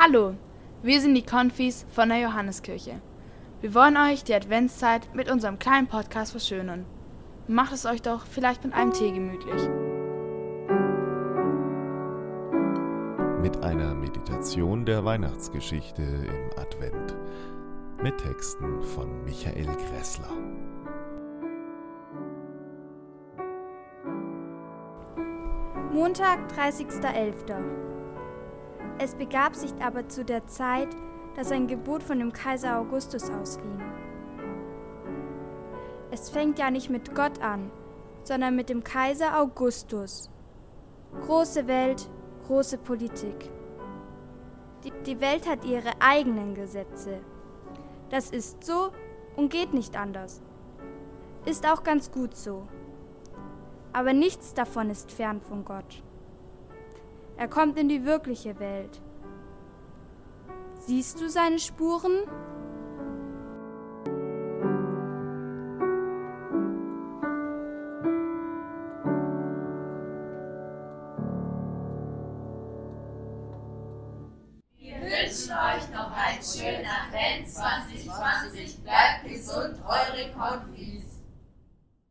Hallo, wir sind die Konfis von der Johanneskirche. Wir wollen euch die Adventszeit mit unserem kleinen Podcast verschönern. Macht es euch doch vielleicht mit einem Tee gemütlich. Mit einer Meditation der Weihnachtsgeschichte im Advent. Mit Texten von Michael Gressler. Montag, 30.11. Es begab sich aber zu der Zeit, dass ein Gebot von dem Kaiser Augustus ausging. Es fängt ja nicht mit Gott an, sondern mit dem Kaiser Augustus. Große Welt, große Politik. Die, die Welt hat ihre eigenen Gesetze. Das ist so und geht nicht anders. Ist auch ganz gut so. Aber nichts davon ist fern von Gott. Er kommt in die wirkliche Welt. Siehst du seine Spuren? Wir wünschen euch noch einen schönen Advent 2020. Bleibt gesund, eure Konfis.